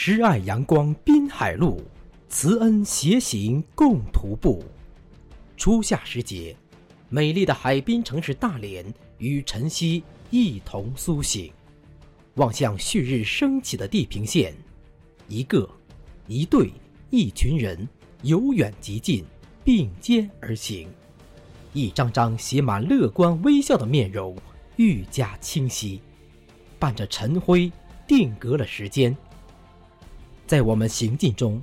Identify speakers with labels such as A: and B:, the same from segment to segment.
A: 诗爱阳光滨海路，慈恩携行共徒步。初夏时节，美丽的海滨城市大连与晨曦一同苏醒。望向旭日升起的地平线，一个、一对、一群人由远及近，并肩而行。一张张写满乐观微笑的面容愈加清晰，伴着晨辉定格了时间。在我们行进中，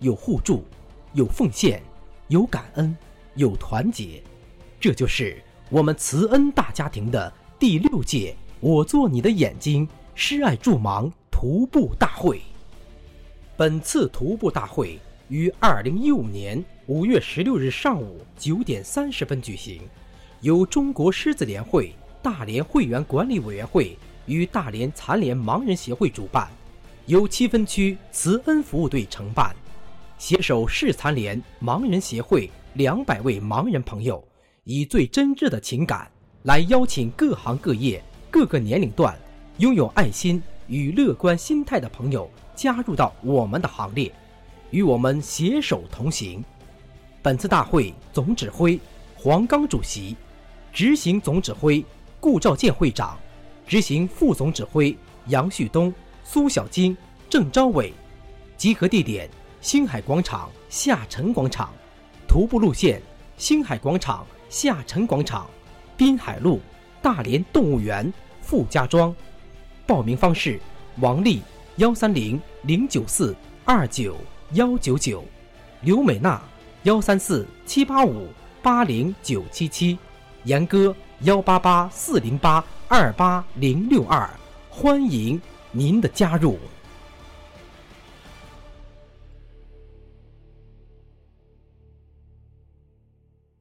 A: 有互助，有奉献，有感恩，有团结。这就是我们慈恩大家庭的第六届“我做你的眼睛，施爱助盲”徒步大会。本次徒步大会于二零一五年五月十六日上午九点三十分举行，由中国狮子联会大连会员管理委员会与大连残联盲人协会主办。由七分区慈恩服务队承办，携手市残联盲人协会两百位盲人朋友，以最真挚的情感来邀请各行各业、各个年龄段拥有爱心与乐观心态的朋友加入到我们的行列，与我们携手同行。本次大会总指挥黄刚主席，执行总指挥顾兆建会长，执行副总指挥杨旭东。苏小金、郑昭伟，集合地点：星海广场下沉广场，徒步路线：星海广场下沉广场，滨海路大连动物园傅家庄。报名方式：王丽幺三零零九四二九幺九九，刘美娜幺三四七八五八零九七七，严哥幺八八四零八二八零六二，欢迎。您的加入。